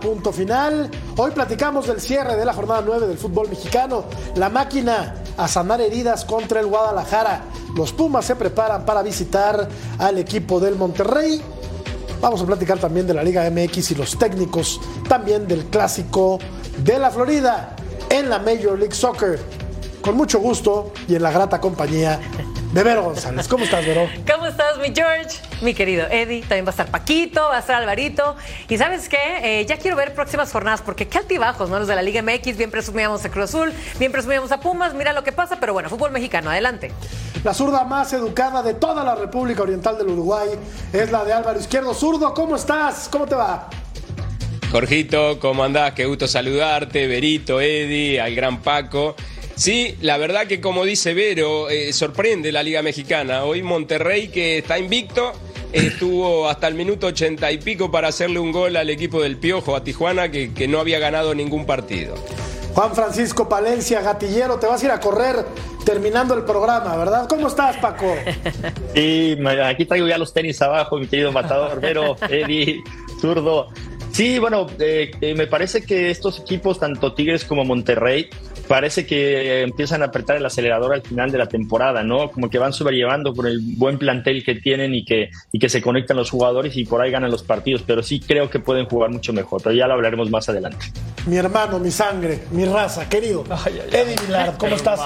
Punto Final. Hoy platicamos del cierre de la jornada 9 del fútbol mexicano. La máquina a sanar heridas contra el Guadalajara. Los Pumas se preparan para visitar al equipo del Monterrey. Vamos a platicar también de la Liga MX y los técnicos, también del clásico de la Florida en la Major League Soccer. Con mucho gusto y en la grata compañía de Vero González. ¿Cómo estás, Vero? ¿Cómo estás, mi George? Mi querido Eddie, también va a estar Paquito, va a estar Alvarito. Y ¿sabes qué? Eh, ya quiero ver próximas jornadas, porque qué altibajos, ¿no? Los de la Liga MX, bien presumíamos a Cruz Azul, bien presumíamos a Pumas, mira lo que pasa, pero bueno, fútbol mexicano, adelante. La zurda más educada de toda la República Oriental del Uruguay es la de Álvaro Izquierdo. Zurdo, ¿cómo estás? ¿Cómo te va? Jorgito, ¿cómo andás? Qué gusto saludarte, Berito, Eddie, al gran Paco. Sí, la verdad que como dice Vero, eh, sorprende la Liga Mexicana. Hoy Monterrey, que está invicto, estuvo hasta el minuto ochenta y pico para hacerle un gol al equipo del Piojo, a Tijuana, que, que no había ganado ningún partido. Juan Francisco Palencia, gatillero, te vas a ir a correr terminando el programa, ¿verdad? ¿Cómo estás, Paco? Sí, aquí traigo ya los tenis abajo, mi querido matador, Vero, Eddie, zurdo. Sí, bueno, eh, eh, me parece que estos equipos, tanto Tigres como Monterrey, parece que empiezan a apretar el acelerador al final de la temporada, ¿no? Como que van sobrellevando por el buen plantel que tienen y que, y que se conectan los jugadores y por ahí ganan los partidos, pero sí creo que pueden jugar mucho mejor, pero ya lo hablaremos más adelante. Mi hermano, mi sangre, mi raza, querido. Ay, ay, ay. Eddie Milard, ¿cómo estás?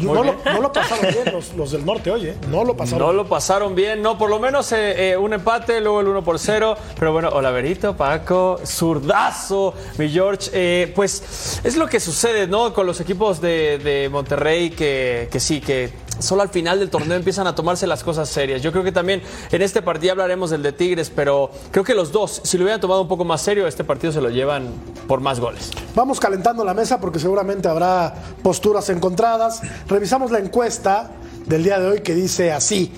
No lo, no lo, pasaron bien los, los, del norte, oye, no lo pasaron No lo pasaron bien, no, por lo menos eh, eh, un empate, luego el 1 por 0, pero bueno, Olaverito, Paco, zurdazo, mi George, eh, pues es lo que sucede, ¿no? Con los equipos de, de Monterrey que, que, sí, que solo al final del torneo empiezan a tomarse las cosas serias. Yo creo que también en este partido hablaremos del de Tigres, pero creo que los dos, si lo hubieran tomado un poco más serio, este partido se lo llevan por más goles. Vamos calentando la mesa porque seguramente habrá posturas encontradas. Revisamos la encuesta del día de hoy que dice así.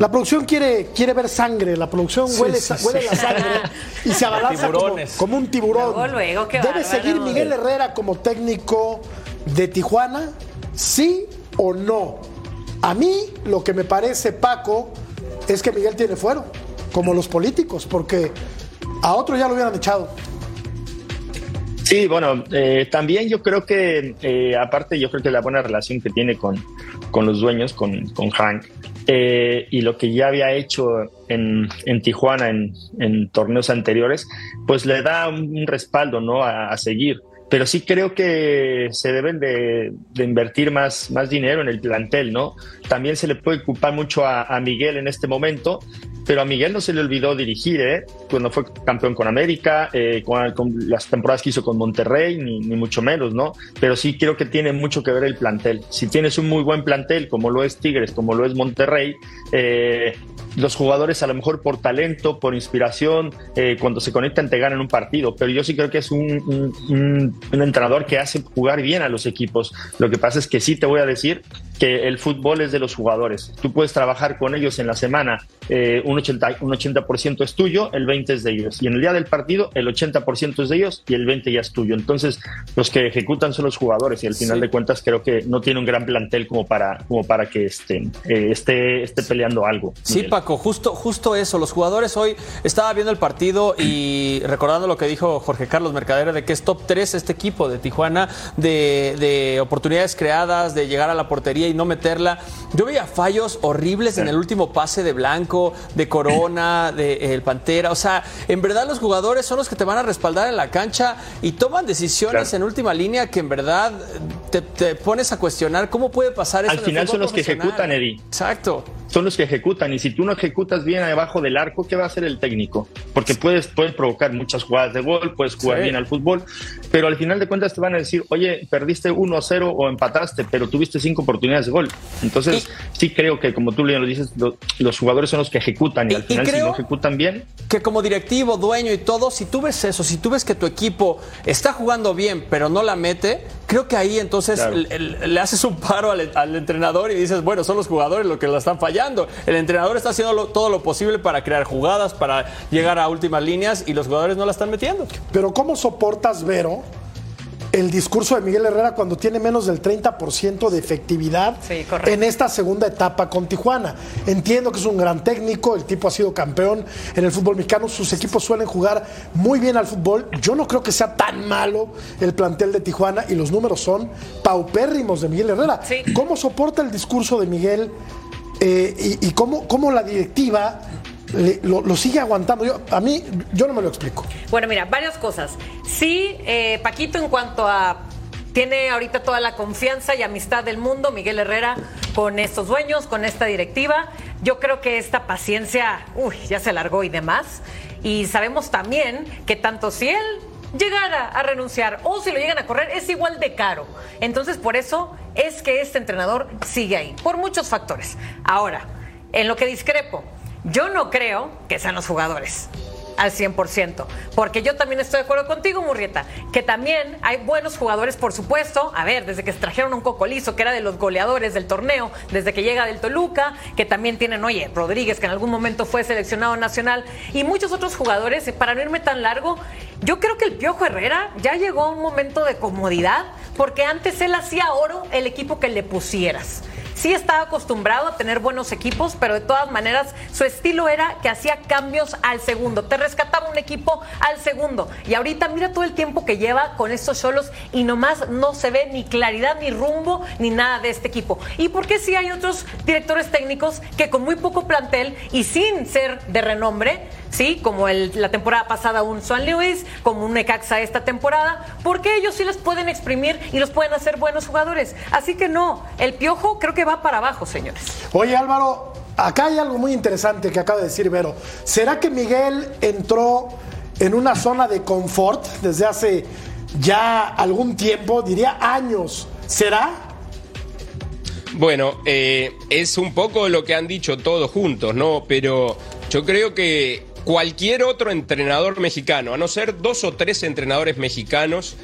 La producción quiere, quiere ver sangre, la producción sí, huele, sí, huele sí. la sangre y se abalanza como, como, un tiburón. Luego, luego, ¿Debe bárbaro. seguir Miguel Herrera como técnico de Tijuana? ¿Sí o no? A mí lo que me parece, Paco, es que Miguel tiene fuero, como los políticos, porque a otro ya lo hubieran echado. Sí, bueno, eh, también yo creo que, eh, aparte, yo creo que la buena relación que tiene con, con los dueños, con, con Hank, eh, y lo que ya había hecho en, en Tijuana en, en, torneos anteriores, pues le da un respaldo ¿no? a, a seguir pero sí creo que se deben de, invertir más, más dinero en el plantel, ¿no? También se le puede culpar mucho a, Miguel en este momento, pero a Miguel no se le olvidó dirigir, ¿eh? Cuando fue campeón con América, eh, con, con, las temporadas que hizo con Monterrey, ni, ni, mucho menos, ¿no? Pero sí creo que tiene mucho que ver el plantel. Si tienes un muy buen plantel, como lo es Tigres, como lo es Monterrey, eh, los jugadores a lo mejor por talento, por inspiración, eh, cuando se conectan te ganan un partido, pero yo sí creo que es un, un, un, un, entrenador que hace jugar bien a los equipos. Lo que pasa es que sí te voy a decir que el fútbol es de los jugadores. Tú puedes trabajar con ellos en la semana, eh, un 80%, un 80 es tuyo, el 20% es de ellos. Y en el día del partido, el 80% es de ellos y el 20% ya es tuyo. Entonces, los que ejecutan son los jugadores y al final de cuentas creo que no tiene un gran plantel como para, como para que este, esté, esté peleando algo. Sí, Paco, justo, justo eso. Los jugadores hoy estaba viendo el partido y recordando lo que dijo Jorge Carlos Mercadero de que es top 3 este equipo de Tijuana de, de oportunidades creadas, de llegar a la portería y no meterla. Yo veía fallos horribles en el último pase de Blanco, de Corona, de eh, El Pantera. O sea, en verdad los jugadores son los que te van a respaldar en la cancha y toman decisiones en última línea que en verdad te, pones a cuestionar cómo puede pasar eso. Al final son los que ejecutan, Eddie. Exacto son los que ejecutan. Y si tú no ejecutas bien debajo del arco, ¿qué va a hacer el técnico? Porque puedes, puedes provocar muchas jugadas de gol, puedes jugar bien al fútbol, pero al final de cuentas te van a decir, oye, perdiste 1-0 o empataste, pero tuviste cinco oportunidades de gol. Entonces, sí creo que, como tú lo dices, los jugadores son los que ejecutan y, al final, si no ejecutan bien. Que como directivo, dueño y todo, si tú ves eso, si tú ves que tu equipo está jugando bien, pero no la mete, creo que ahí entonces le, haces un paro al, al entrenador y dices, bueno, son los jugadores los que la están fallando el entrenador está haciendo todo lo posible para crear jugadas, para llegar a últimas líneas y los jugadores no la están metiendo. Pero ¿cómo soportas, Vero, el discurso de Miguel Herrera cuando tiene menos del 30% de efectividad en esta segunda etapa con Tijuana. Entiendo que es un gran técnico, el tipo ha sido campeón en el fútbol mexicano, sus equipos suelen jugar muy bien al fútbol. Yo no creo que sea tan malo el plantel de Tijuana y los números son paupérrimos de Miguel Herrera. ¿Cómo soporta el discurso de Miguel eh, y, cómo, cómo, la directiva lo, sigue aguantando. Yo, a mí, yo no me lo explico. Bueno, mira, varias cosas. Sí, eh, Paquito, en cuanto a. Tiene ahorita toda la confianza y amistad del mundo, Miguel Herrera, con estos dueños, con esta directiva. Yo creo que esta paciencia, uy, ya se alargó y demás. Y sabemos también que tanto si él llegara a renunciar o si lo llegan a correr es igual de caro. Entonces por eso es que este entrenador sigue ahí, por muchos factores. Ahora, en lo que discrepo, yo no creo que sean los jugadores al 100%. Porque yo también estoy de acuerdo contigo, Murrieta, que también hay buenos jugadores, por supuesto. A ver, desde que se trajeron un Cocolizo, que era de los goleadores del torneo, desde que llega del Toluca, que también tienen, oye, Rodríguez, que en algún momento fue seleccionado nacional, y muchos otros jugadores. Para no irme tan largo, yo creo que el Piojo Herrera ya llegó a un momento de comodidad, porque antes él hacía oro el equipo que le pusieras sí estaba acostumbrado a tener buenos equipos, pero de todas maneras su estilo era que hacía cambios al segundo. Te rescataba un equipo al segundo. Y ahorita mira todo el tiempo que lleva con estos solos y nomás no se ve ni claridad, ni rumbo, ni nada de este equipo. ¿Y por qué sí hay otros directores técnicos que con muy poco plantel y sin ser de renombre, sí, como el, la temporada pasada un Swan Lewis, como un Necaxa esta temporada, porque ellos sí los pueden exprimir y los pueden hacer buenos jugadores. Así que no, el piojo creo que va para abajo, señores. Oye Álvaro, acá hay algo muy interesante que acaba de decir Vero. ¿Será que Miguel entró en una zona de confort desde hace ya algún tiempo, diría años? ¿Será? Bueno, eh, es un poco lo que han dicho todos juntos, ¿no? Pero yo creo que cualquier otro entrenador mexicano, a no ser dos o tres entrenadores mexicanos,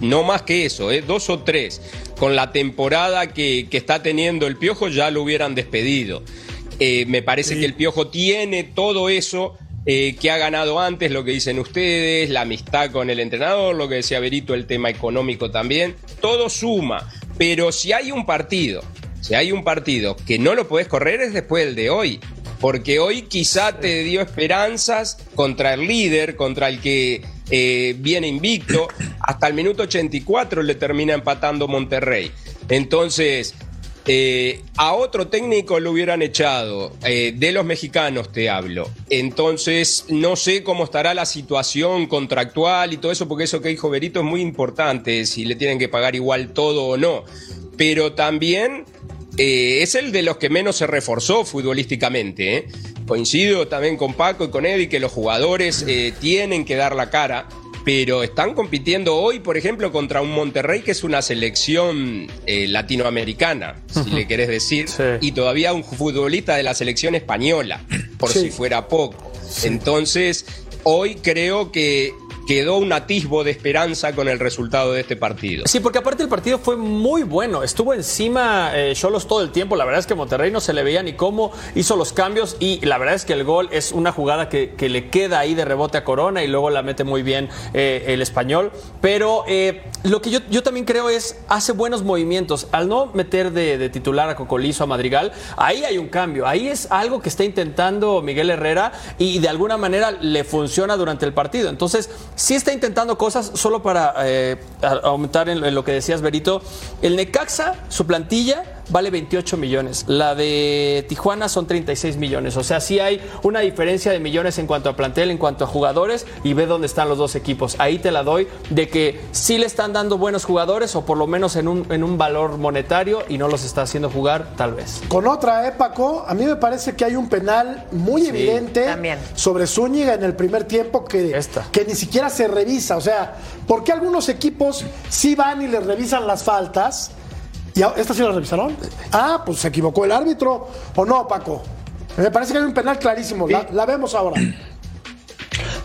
no más que eso, ¿eh? dos o tres, con la temporada que, está teniendo el Piojo ya lo hubieran despedido. Eh, me parece que el Piojo tiene todo eso eh, que ha ganado antes, lo que dicen ustedes, la amistad con el entrenador, lo que decía Berito, el tema económico también, todo suma, pero si hay un partido, si hay un partido que no lo puedes correr es después del de hoy porque hoy quizá te dio esperanzas contra el líder, contra el que eh, viene invicto. Hasta el minuto 84 le termina empatando Monterrey. Entonces, eh, a otro técnico lo hubieran echado, eh, de los mexicanos te hablo. Entonces, no sé cómo estará la situación contractual y todo eso, porque eso que dijo Berito es muy importante, si le tienen que pagar igual todo o no. Pero también eh, es el de los que menos se reforzó futbolísticamente. ¿eh? Coincido también con Paco y con Eddie que los jugadores eh, tienen que dar la cara, pero están compitiendo hoy, por ejemplo, contra un Monterrey que es una selección latinoamericana, si le querés decir, y todavía un futbolista de la selección española, por si fuera poco. Entonces, hoy creo que quedó un atisbo de esperanza con el resultado de este partido. Sí, porque aparte el partido fue muy bueno. Estuvo encima eh, Cholos todo el tiempo. La verdad es que Monterrey no se le veía ni cómo hizo los cambios. Y la verdad es que el gol es una jugada que, le queda ahí de rebote a Corona y luego la mete muy bien eh, el español. Pero eh, lo que yo, yo, también creo es hace buenos movimientos. Al no meter de, de, titular a Cocolizo, a Madrigal, ahí hay un cambio. Ahí es algo que está intentando Miguel Herrera y de alguna manera le funciona durante el partido. Entonces, sí está intentando cosas solo para eh, aumentar en, en lo que decías, Berito. El Necaxa, su plantilla vale 28 millones. La de Tijuana son 36 millones. O sea, sí hay una diferencia de millones en cuanto a plantel, en cuanto a jugadores, y ve dónde están los dos equipos. Ahí te la doy de que sí le están dando buenos jugadores, o por lo menos en un, en un valor monetario, y no los está haciendo jugar, tal vez. Con otra, ¿eh, Paco? A mí me parece que hay un penal muy sí, evidente también. sobre Zúñiga en el primer tiempo que, que ni siquiera se revisa. O sea, ¿por qué algunos equipos sí van y les revisan las faltas? ¿Y esta sí la revisaron? Ah, pues se equivocó el árbitro. ¿O no, Paco? Me parece que hay un penal clarísimo. La, la, vemos ahora.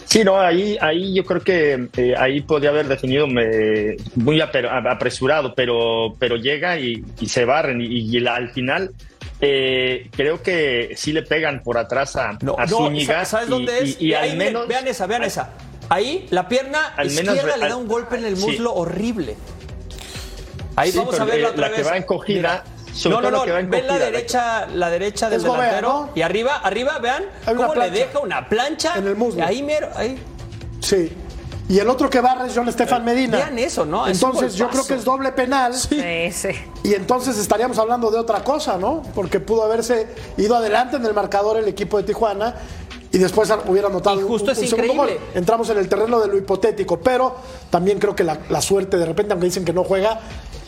Sí, no, ahí, ahí yo creo que eh, ahí podía haber definido me, muy apresurado, pero, pero llega y, y se barren. Y, y la, al final eh, creo que sí le pegan por atrás a, no, a Zúñiga. No, ¿Sabes dónde es? Y, y al menos, vean esa, vean esa. Ahí la pierna al izquierda menos, le da un golpe en el muslo sí. horrible. Ahí sí, vamos a verla otra la vez. que va encogida. No, no, no, ven la derecha, la derecha del delantero Gobea, ¿no? y arriba, arriba, vean cómo le deja una plancha en el muslo. Ahí mero, ahí. Sí. Y el otro que barra es John Estefan Medina. Vean eso, ¿no? Entonces yo creo que es doble penal. Sí. sí, Y entonces estaríamos hablando de otra cosa, ¿no? Porque pudo haberse ido adelante en el marcador el equipo de Tijuana y después hubiera notado y justo un, un es segundo gol. increíble. Entramos en el terreno de lo hipotético, pero también creo que la, la, suerte, de repente, aunque dicen que no juega,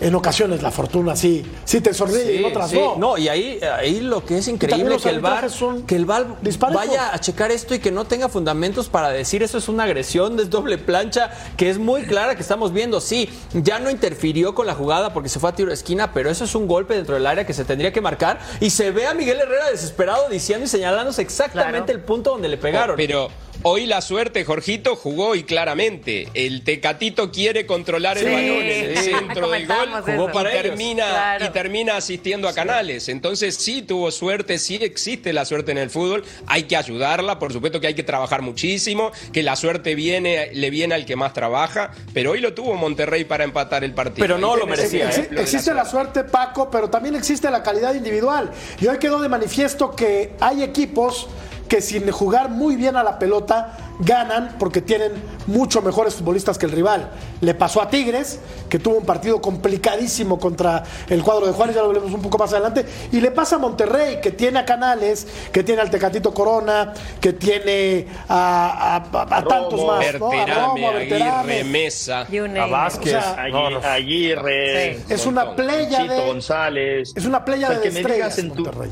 en ocasiones la fortuna sí, sí te sonríe sí, y en otras sí. no. No, y ahí, ahí lo que es increíble que el VAR que el VAR vaya a checar esto y que no tenga fundamentos para decir eso es una agresión, es doble plancha, que es muy clara que estamos viendo. Sí, ya no interfirió con la jugada porque se fue a tiro de esquina, pero eso es un golpe dentro del área que se tendría que marcar y se ve a Miguel Herrera desesperado diciendo y señalándose exactamente claro. el punto donde le pegaron. Pero Hoy la suerte, Jorgito, jugó y claramente. El Tecatito quiere controlar el Sí. balón en el centro del gol. Jugó para y, ellos. termina, Claro. y termina asistiendo a Canales. Entonces sí tuvo suerte, sí existe la suerte en el fútbol. Hay que ayudarla, por supuesto que hay que trabajar muchísimo, que la suerte viene, le viene al que más trabaja, pero hoy lo tuvo Monterrey para empatar el partido. Pero no lo merecía, ¿eh? Existe la suerte, Paco, pero también existe la calidad individual. Y hoy quedó de manifiesto que hay equipos que sin jugar muy bien a la pelota ganan porque tienen mucho mejores futbolistas que el rival. Le pasó a Tigres, que tuvo un partido complicadísimo contra el cuadro de Juárez, ya lo veremos un poco más adelante, y le pasa a Monterrey, que tiene a Canales, que tiene al Tecatito Corona, que tiene a, a- a- a tantos más, ¿no? A Berterame, Romo, a Berterame. Aguirre, Mesa. A. Vázquez. O sea, No, no. Aguirre, Sí. Es una playa Chito de- González. Es una playa O sea, de que me estrellas, digas en tu- Monterrey.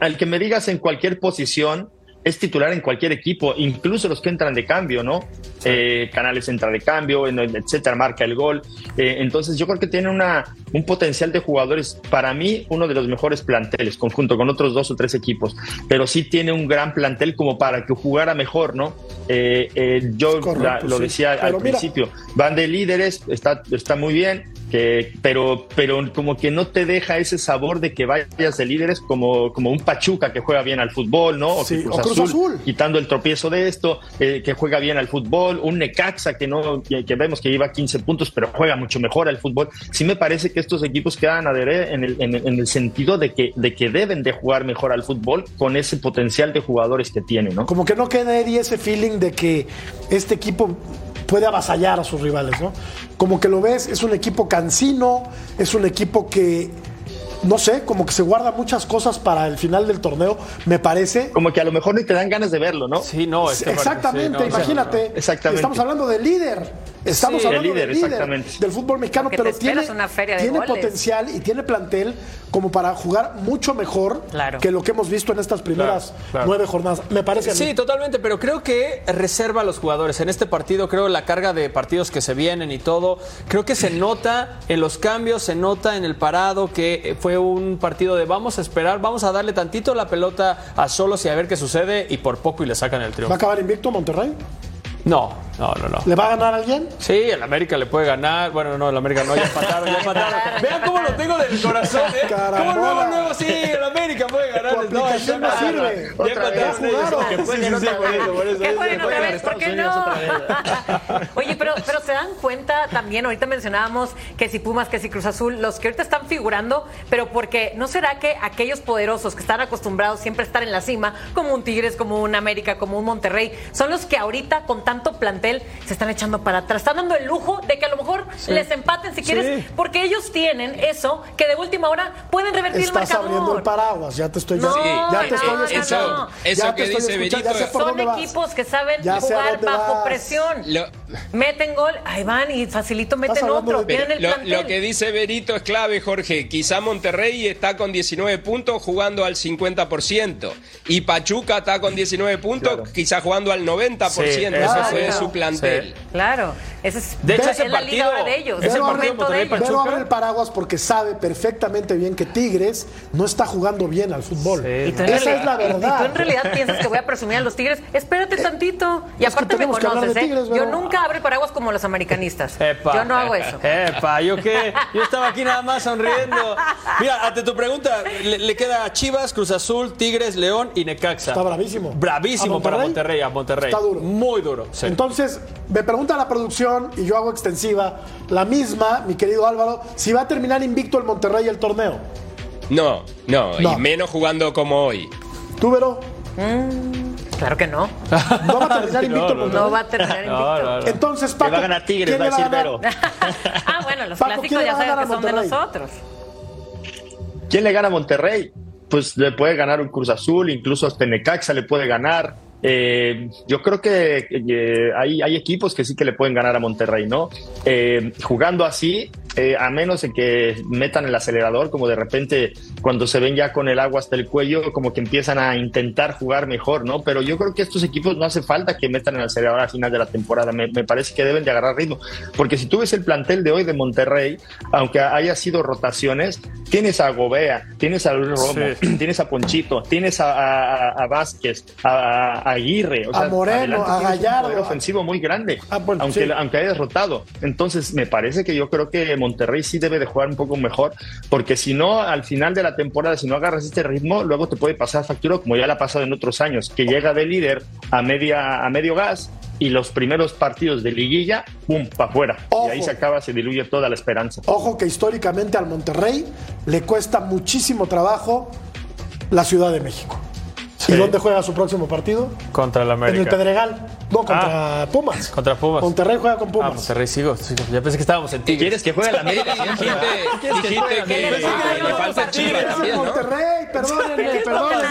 al que me digas en cualquier posición es titular en cualquier equipo, incluso los que entran de cambio, ¿no? Eh, Canales entra de cambio, etcétera, marca el gol. Eh, entonces yo creo que tiene una, un potencial de jugadores, para mí, uno de los mejores planteles, conjunto con otros dos o tres equipos, pero sí tiene un gran plantel como para que jugara mejor, ¿no? Eh, eh, yo Correcto, la- lo sí. decía al mira- principio, van de líderes, está, está muy bien, que, pero, pero como que no te deja ese sabor de que vayas de líderes como, como un Pachuca que juega bien al fútbol, ¿no? O, Sí, Cruz, o Cruz Azul, Azul. quitando el tropiezo de esto, eh, que juega bien al fútbol, un Necaxa que no, que, que vemos que lleva 15 puntos, pero juega mucho mejor al fútbol. Sí me parece que estos equipos quedan a deber en el, en el, en el sentido de que, de que deben de jugar mejor al fútbol con ese potencial de jugadores que tiene, ¿no? Como que no queda Eddie ese feeling de que este equipo puede avasallar a sus rivales, ¿no? Como que lo ves, es un equipo cansino, es un equipo que, no sé, como que se guarda muchas cosas para el final del torneo, me parece. Como que a lo mejor ni te dan ganas de verlo, ¿no? Sí, no, este Exactamente, partido, sí, no, imagínate. Exactamente. Estamos hablando del líder. Estamos Sí, hablando líder, del líder del fútbol mexicano, Porque pero tiene, esperas una feria de tiene goles. potencial y tiene plantel como para jugar mucho mejor Claro. que lo que hemos visto en estas primeras Claro, claro. nueve jornadas. Me parece a mí. Sí, totalmente, pero creo que reserva a los jugadores. En este partido, creo la carga de partidos que se vienen y todo, creo que se nota en los cambios, se nota en el parado que fue un partido de vamos a esperar, vamos a darle tantito la pelota a solos y a ver qué sucede y por poco y le sacan el ¿Va a triunfo. acabar invicto Monterrey? No, No, no, no. ¿Le va a ganar a alguien? Sí, el América le puede ganar. Bueno, no, el América no, ya empataron, ya empataron. Vean cómo lo tengo del corazón, ¿eh? ¿Cómo luego, luego sí, el América puede ganar? Tu aplicación no sirve. Ya Otra vez. empataron ellos. jugaron. Sí, sí, sí, por eso, por eso. Qué es- bueno, otra vez, ¿por qué no? Oye, pero, pero se dan cuenta también, ahorita mencionábamos que si Pumas, que si Cruz Azul, los que ahorita están figurando, pero porque ¿no será que aquellos poderosos que están acostumbrados siempre a estar en la cima, como un Tigres, como un América, como un Monterrey, son los que ahorita con tanto plantel se están echando para atrás? Están dando el lujo de que a lo mejor les empaten si quieres, Sí. porque ellos tienen eso que de última hora pueden revertir el Estás marcador. abriendo el paraguas, ya te estoy, ya, No, ya te no, estoy escuchando. no. Eso Ya que te dice ya sé por Son dónde vas. equipos que saben Ya jugar bajo vas. presión. Lo- Meten gol, ahí van y facilito meten otro. de- el Lo, plantel. lo que dice Berito es clave, Jorge. Quizá Monterrey está con 19 puntos jugando al 50%. Y Pachuca está con 19 puntos, Claro. quizá jugando al 90%. Sí, Eso eso es sí. su plantel. Claro, ese es, De hecho, es la liga partido- ahora de ellos. ese es el partido momento de Monterrey ellos. Pero Pachuca. abre el paraguas porque sabe perfectamente bien que Tigres no está jugando bien al fútbol. Sí, Esa realidad- es la Y tú verdad. en realidad piensas que voy a presumir a los Tigres. Espérate tantito. Y es aparte me conoces, ¿eh? Tigres, Yo nunca abro el paraguas como los americanistas. Epa. Yo no hago eso. Epa, ¿yo qué? Yo estaba aquí nada más sonriendo. Mira, ante tu pregunta, le, le queda Chivas, Cruz Azul, Tigres, León y Necaxa. Está bravísimo. Bravísimo ¿A para Monterrey? Monterrey, a Monterrey. Está duro. Muy duro. sí. Entonces, me pregunta la producción y yo hago extensiva la misma, mi querido Álvaro, si va a terminar invicto el Monterrey el torneo. No, no, No. y menos jugando como hoy. ¿Tú, Vero? Claro que no. ¿No va a terminar invicto no, el Monterrey? No va a terminar invicto. No, no, no. Entonces, Paco, Que va a ganar Tigres, ¿quién va a decir? Vero. ah, bueno, los Paco, clásicos ¿quién le ya saben ganar que son de nosotros. ¿Quién le gana a Monterrey? Pues le puede ganar un Cruz Azul, incluso hasta Necaxa le puede ganar. Eh, yo creo que eh, hay, hay equipos que sí que le pueden ganar a Monterrey, ¿no? Eh, jugando así, a menos de que metan el acelerador, como de repente cuando se ven ya con el agua hasta el cuello, como que empiezan a intentar jugar mejor, ¿no? Pero yo creo que estos equipos no hace falta que metan el acelerador al final de la temporada, me, me parece que deben de agarrar ritmo, porque si tú ves el plantel de hoy de Monterrey, aunque haya sido rotaciones, tienes a Gobea, tienes a Luis Romo, Sí. tienes a Ponchito, tienes a, a- a Vázquez, a, a Aguirre, o A sea, Moreno, a un Gallardo. poder ofensivo muy grande, Ah, bueno, aunque, sí. aunque hayas rotado. Entonces, me parece que yo creo que Monterrey sí debe de jugar un poco mejor, porque si no, al final de la temporada, si no agarras este ritmo, luego te puede pasar factura como ya le ha pasado en otros años, que llega de líder a, media, a medio gas y los primeros partidos de liguilla, ¡pum!, para afuera. Y ahí se acaba, se diluye toda la esperanza. Ojo que históricamente al Monterrey le cuesta muchísimo trabajo la Ciudad de México. Sí. ¿Y dónde juega su próximo partido? Contra el En el América. Pedregal. No, contra Pumas. Contra Pumas. Monterrey juega con Ah, Pumas. Monterrey, sigo, sigo. Ya pensé que estábamos en Tigres. ¿Quieres que juegue la América? Dijiste, ¿Quieres que dijiste que, le falta Chivas. Monterrey, perdónenme, Que perdónenme.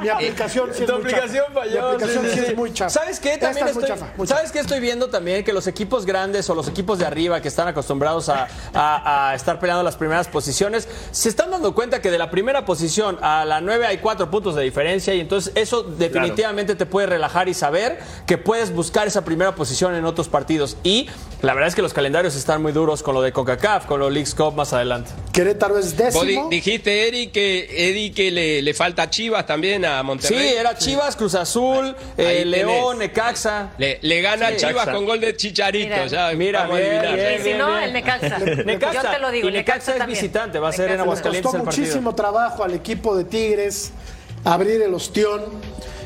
Mi aplicación sí es Tu muy aplicación falló. Mi aplicación sí, es muy chafa. ¿Sabes qué? También estoy, chafa, muy chafa. ¿Sabes qué estoy viendo también? Que los equipos grandes o los equipos de arriba que están acostumbrados a, a- a estar peleando las primeras posiciones, se están dando cuenta que de la primera posición a la 9 hay cuatro puntos de diferencia y entonces eso definitivamente te puede relajar y saber que puedes buscar esa primera posición en otros partidos. Y la verdad es que los calendarios están muy duros con lo de CONCACAF, con los Leagues Cup más adelante. Querétaro es Vos décimo. dijiste, Eddie, que, Eddie, que le, le falta Chivas también a Sí, Monterrey. era Chivas, Cruz Azul, eh, Ahí León, tenés. Necaxa. Le, le gana Sí. Chivas Necaxa. con gol de Chicharito. Mira, ya mira, vamos a bien, bien, Y si no, el Necaxa. Necaxa. Yo te lo digo, Y Necaxa es también. visitante, va a ser en Aguascalientes. costó el partido. muchísimo trabajo al equipo de Tigres abrir el ostión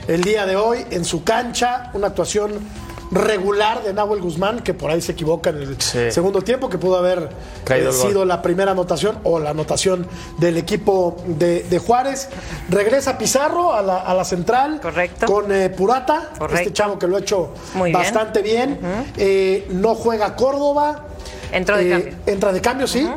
el día de hoy en su cancha. Una actuación regular de Nahuel Guzmán, que por ahí se equivoca en el Sí. segundo tiempo, que pudo haber Caído eh, sido la primera anotación o la anotación del equipo de, de Juárez. Regresa Pizarro a la, a la central Correcto. con eh, Purata, Correcto. este chavo que lo ha hecho Muy bien. bastante bien. Eh, no juega Córdoba. Entró de Eh, cambio. Entra de cambio, sí.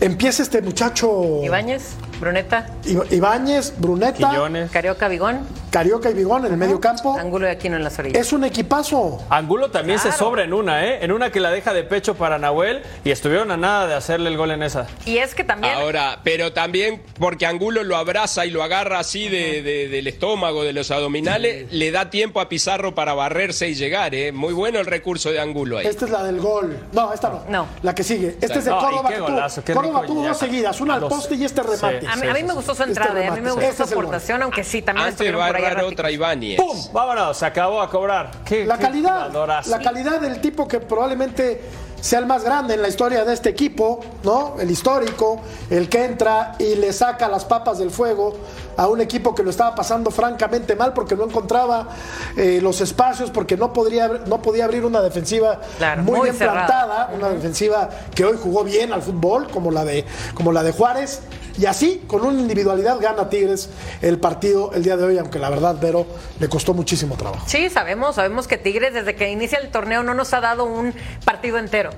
Empieza este muchacho Ibáñez, Bruneta, Ibáñez, Bruneta, Quiñones. Carioca, Vigón, Carioca y Bigón en el medio campo. Angulo y Aquino en las orillas. Es un equipazo. Angulo también se sobra en una, ¿eh? En una que la deja de pecho para Nahuel y estuvieron a nada de hacerle el gol en esa. Y es que también Ahora, pero también porque Angulo lo abraza y lo agarra así de, de- del estómago, de los abdominales, le da tiempo a Pizarro para barrerse y llegar, ¿eh? Muy bueno el recurso de Angulo ahí. Esta es la del gol. No, esta no. No. La que sigue. Esta es de Córdoba. qué que tuvo- golazo, qué Córdoba tuvo dos seguidas, una al poste y este remate. Sí. A mí, a mí me gustó su entrada, Este eh, a mí me gustó este su aportación, aunque sí, también Antes estuvieron por ahí Bárbaro, erráticos. otra Ibáñez. ¡Pum! Vámonos, se acabó a cobrar. ¿Qué, La qué calidad, la calidad del tipo que probablemente sea el más grande en la historia de este equipo, ¿no? El histórico, el que entra y le saca las papas del fuego a un equipo que lo estaba pasando francamente mal porque no encontraba eh, los espacios, porque no podría, no podía abrir una defensiva Claro, muy, muy bien plantada, una defensiva que hoy jugó bien al fútbol, como la de, como la de Juárez. Y así, con una individualidad, gana Tigres el partido el día de hoy, aunque la verdad, Vero, le costó muchísimo trabajo. Sí, sabemos, sabemos que Tigres desde que inicia el torneo no nos ha dado un partido entero.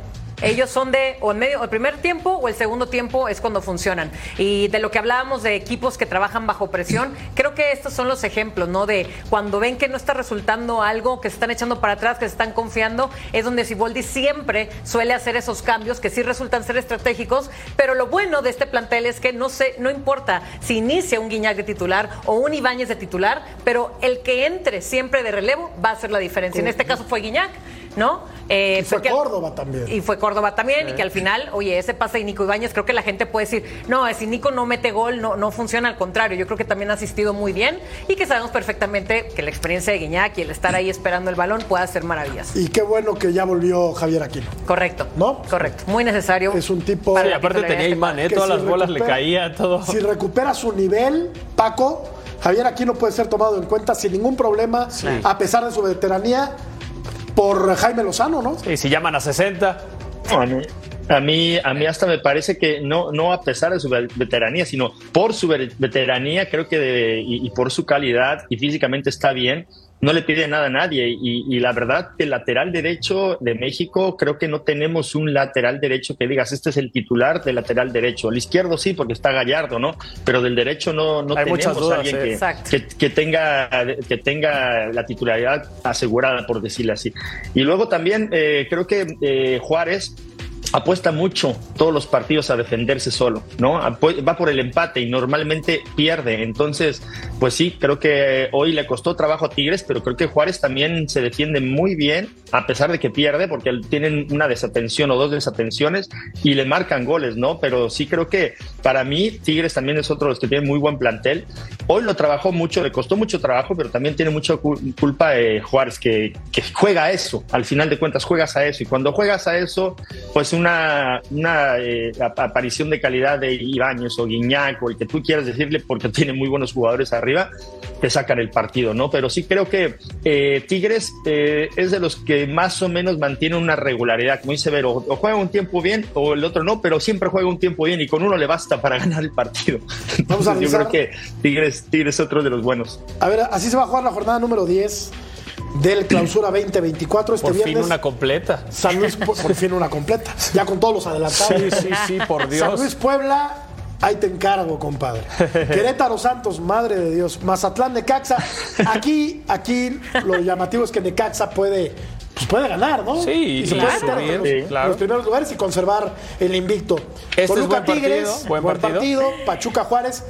Ellos son de o en medio o el primer tiempo o el segundo tiempo es cuando funcionan. Y de lo que hablábamos de equipos que trabajan bajo presión, creo que estos son los ejemplos, ¿no? De cuando ven que no está resultando algo, que se están echando para atrás, que se están confiando, es donde Siboldi siempre suele hacer esos cambios que sí resultan ser estratégicos, pero lo bueno de este plantel es que no sé, no importa si inicia un Guiñac de titular o un Ibáñez de titular, pero el que entre siempre de relevo va a hacer la diferencia. En este caso fue Guiñac, ¿no? Eh, Y fue que- Córdoba también. Y fue Córdoba también, y que al final, oye, ese pase de Nico Ibáñez, creo que la gente puede decir, no, si Nico no mete gol, no, no funciona, al contrario, yo creo que también ha asistido muy bien y que sabemos perfectamente que la experiencia de Guiñac y el estar ahí esperando el balón puede hacer maravillas. Y qué bueno que ya volvió Javier Aquino. Correcto. ¿No? Correcto. Muy necesario. Es un tipo- para Sí, aparte tenía de este imán, ¿eh? que Todas si las bolas le caían, todo. Si recupera su nivel, Paco, Javier Aquino puede ser tomado en cuenta sin ningún problema, a pesar de su veteranía, por Jaime Lozano, ¿no? Y si llaman a 60. A mí, a mí, a mí hasta me parece que no, no a pesar de su ve- veteranía, sino por su ve- veteranía, creo que de- y, y por su calidad y físicamente está bien. No le pide nada a nadie. Y, y la verdad, el lateral derecho de México, creo que no tenemos un lateral derecho que digas, este es el titular del lateral derecho. El izquierdo sí, porque está Gallardo, ¿no? Pero del derecho no, no Hay tenemos dudas, alguien eh. que, que, que tenga, que tenga la titularidad asegurada, por decirlo así. Y luego también eh, creo que eh, Juárez apuesta mucho todos los partidos a defenderse solo, ¿no? Apu- Va por el empate y normalmente pierde. Entonces, pues sí, creo que hoy le costó trabajo a Tigres, pero creo que Juárez también se defiende muy bien, a pesar de que pierde, porque tienen una desatención o dos desatenciones y le marcan goles, ¿no? Pero sí creo que para mí Tigres también es otro de los que tiene muy buen plantel. Hoy lo trabajó mucho, le costó mucho trabajo, pero también tiene mucha cu- culpa de Juárez, que, que juega a eso, al final de cuentas juegas a eso, y cuando juegas a eso, pues una, una eh, ap- aparición de calidad de Ibáñez o Guiñac o el que tú quieras decirle, porque tiene muy buenos jugadores arriba, te sacan el partido, ¿no? Pero sí creo que eh, Tigres eh, es de los que más o menos mantiene una regularidad, como dice Vero, o juega un tiempo bien o el otro no, pero siempre juega un tiempo bien y con uno le basta para ganar el partido. Vamos a yo creo que Tigres, Tigres es otro de los buenos. A ver, así se va a jugar la jornada número 10 del Clausura 2024 este Por fin viernes. una completa. San Luis, por, por fin una completa. Ya con todos los adelantados. Sí, sí, sí, por San Dios. Luis Puebla, ahí te encargo, compadre. Querétaro Santos, madre de Dios. Mazatlán Necaxa. Aquí, aquí lo llamativo es que Necaxa puede, pues puede ganar, ¿no? Sí, y se y puede los, claro. primeros lugares y conservar el invicto. Este es Toluca buen partido, Tigres, buen buen partido. partido. Pachuca Juárez.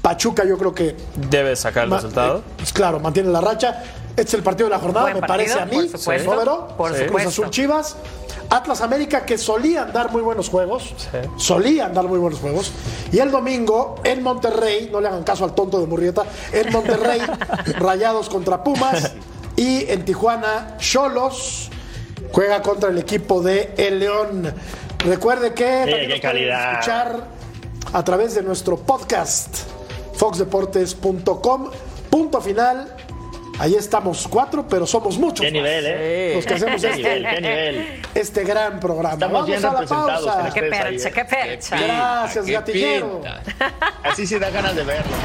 Pachuca yo creo que Debe sacar el resultado. eh, pues claro, mantiene la racha. Este es el partido de la jornada, Buen me parece a mí. por supuesto, por Cruz supuesto. Azul Chivas. Atlas América, que solían dar muy buenos juegos. Solían dar muy buenos juegos. Y el domingo, en Monterrey, no le hagan caso al tonto de Murrieta, en Monterrey, Rayados contra Pumas. Y en Tijuana, Cholos juega contra el equipo de El León. Recuerde que también qué nos pueden calidad. escuchar a través de nuestro podcast foxdeportes.com. Punto final. Ahí estamos cuatro, pero somos muchos. Qué más nivel, ¿eh? Los que hacemos Qué este, nivel, qué nivel. este gran programa. Estamos Vamos bien a la representados pausa. Qué percha, qué percha. Gracias, Qué gatillero. pinta. Así sí da ganas de verlo.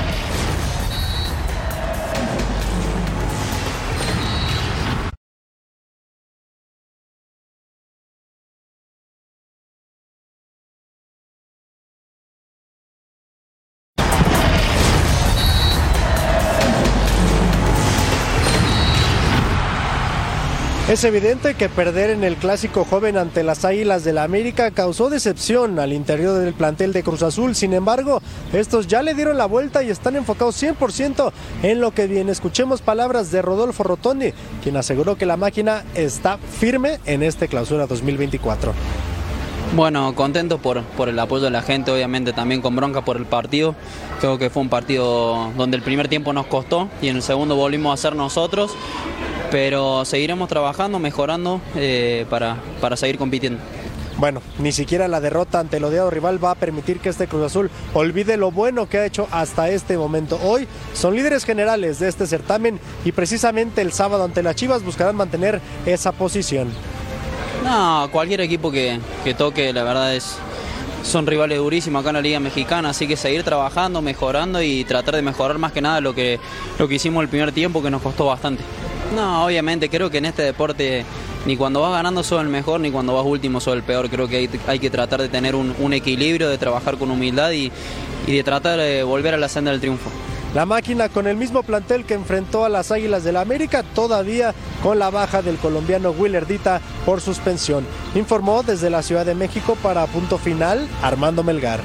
Es evidente que perder en el clásico joven ante las Águilas del la América causó decepción al interior del plantel de Cruz Azul. Sin embargo, estos ya le dieron la vuelta y están enfocados 100% en lo que viene. Escuchemos palabras de Rodolfo Rotondi, quien aseguró que la máquina está firme en este clausura 2024. Bueno, contento por, por el apoyo de la gente, obviamente también con bronca por el partido. Creo que fue un partido donde el primer tiempo nos costó y en el segundo volvimos a ser nosotros, pero seguiremos trabajando, mejorando eh, para, para seguir compitiendo. Bueno, ni siquiera la derrota ante el odiado rival va a permitir que este Cruz Azul olvide lo bueno que ha hecho hasta este momento. Hoy son líderes generales de este certamen y precisamente el sábado ante las Chivas buscarán mantener esa posición. No, cualquier equipo que, que toque, la verdad es, son rivales durísimos acá en la Liga Mexicana, así que seguir trabajando, mejorando y tratar de mejorar más que nada lo que, lo que hicimos el primer tiempo, que nos costó bastante. No, obviamente, creo que en este deporte ni cuando vas ganando sos el mejor, ni cuando vas último sos el peor. Creo que hay, hay que tratar de tener un, un, equilibrio, de trabajar con humildad y, y de tratar de volver a la senda del triunfo. La máquina con el mismo plantel que enfrentó a las Águilas del la América, todavía con la baja del colombiano Willerdita por suspensión. Informó desde la Ciudad de México para punto final Armando Melgar.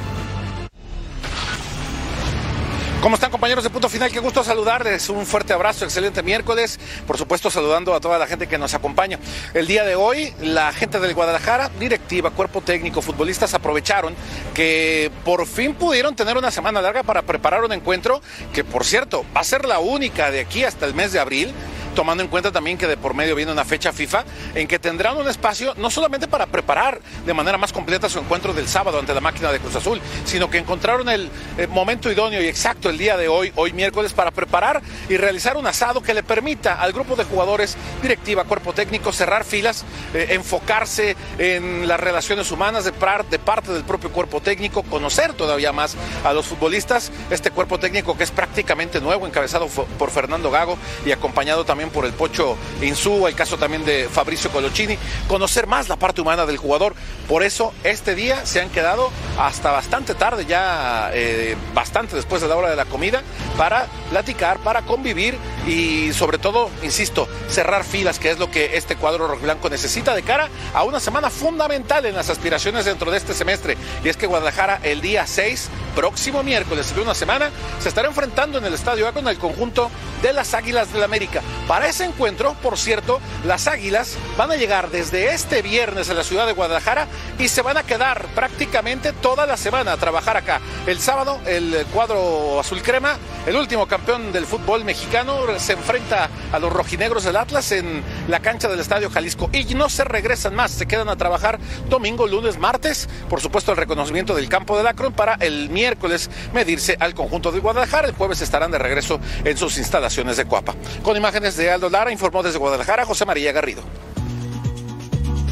¿Cómo están compañeros de Punto Final? Qué gusto saludarles. Un fuerte abrazo, excelente miércoles. Por supuesto, saludando a toda la gente que nos acompaña. El día de hoy, la gente del Guadalajara, directiva, cuerpo técnico, futbolistas, aprovecharon que por fin pudieron tener una semana larga para preparar un encuentro que, por cierto, va a ser la única de aquí hasta el mes de abril tomando en cuenta también que de por medio viene una fecha FIFA en que tendrán un espacio no solamente para preparar de manera más completa su encuentro del sábado ante la máquina de Cruz Azul, sino que encontraron el eh, momento idóneo y exacto el día de hoy, hoy miércoles, para preparar y realizar un asado que le permita al grupo de jugadores, directiva, cuerpo técnico, cerrar filas, eh, enfocarse en las relaciones humanas de, de parte del propio cuerpo técnico, conocer todavía más a los futbolistas, este cuerpo técnico que es prácticamente nuevo, encabezado por Fernando Gago y acompañado también por el Pocho Insú, el caso también de Fabricio Colochini, conocer más la parte humana del jugador. Por eso este día se han quedado hasta bastante tarde, ya eh, bastante después de la hora de la comida, para platicar, para convivir y sobre todo, insisto, cerrar filas, que es lo que este cuadro rojiblanco necesita de cara a una semana fundamental en las aspiraciones dentro de este semestre. Y es que Guadalajara el día 6, próximo miércoles de una semana, se estará enfrentando en el Estadio A con el conjunto de las Águilas del América. Para ese encuentro, por cierto, las Águilas van a llegar desde este viernes a la ciudad de Guadalajara y se van a quedar prácticamente toda la semana a trabajar acá. El sábado, el cuadro azul crema, el último campeón del fútbol mexicano, se enfrenta a los rojinegros del Atlas en la cancha del Estadio Jalisco y no se regresan más, se quedan a trabajar domingo, lunes, martes, por supuesto el reconocimiento del campo de Acron para el miércoles medirse al conjunto de Guadalajara, el jueves estarán de regreso en sus instalaciones de Coapa. Con imágenes de Aldo Lara, informó desde Guadalajara José María Garrido.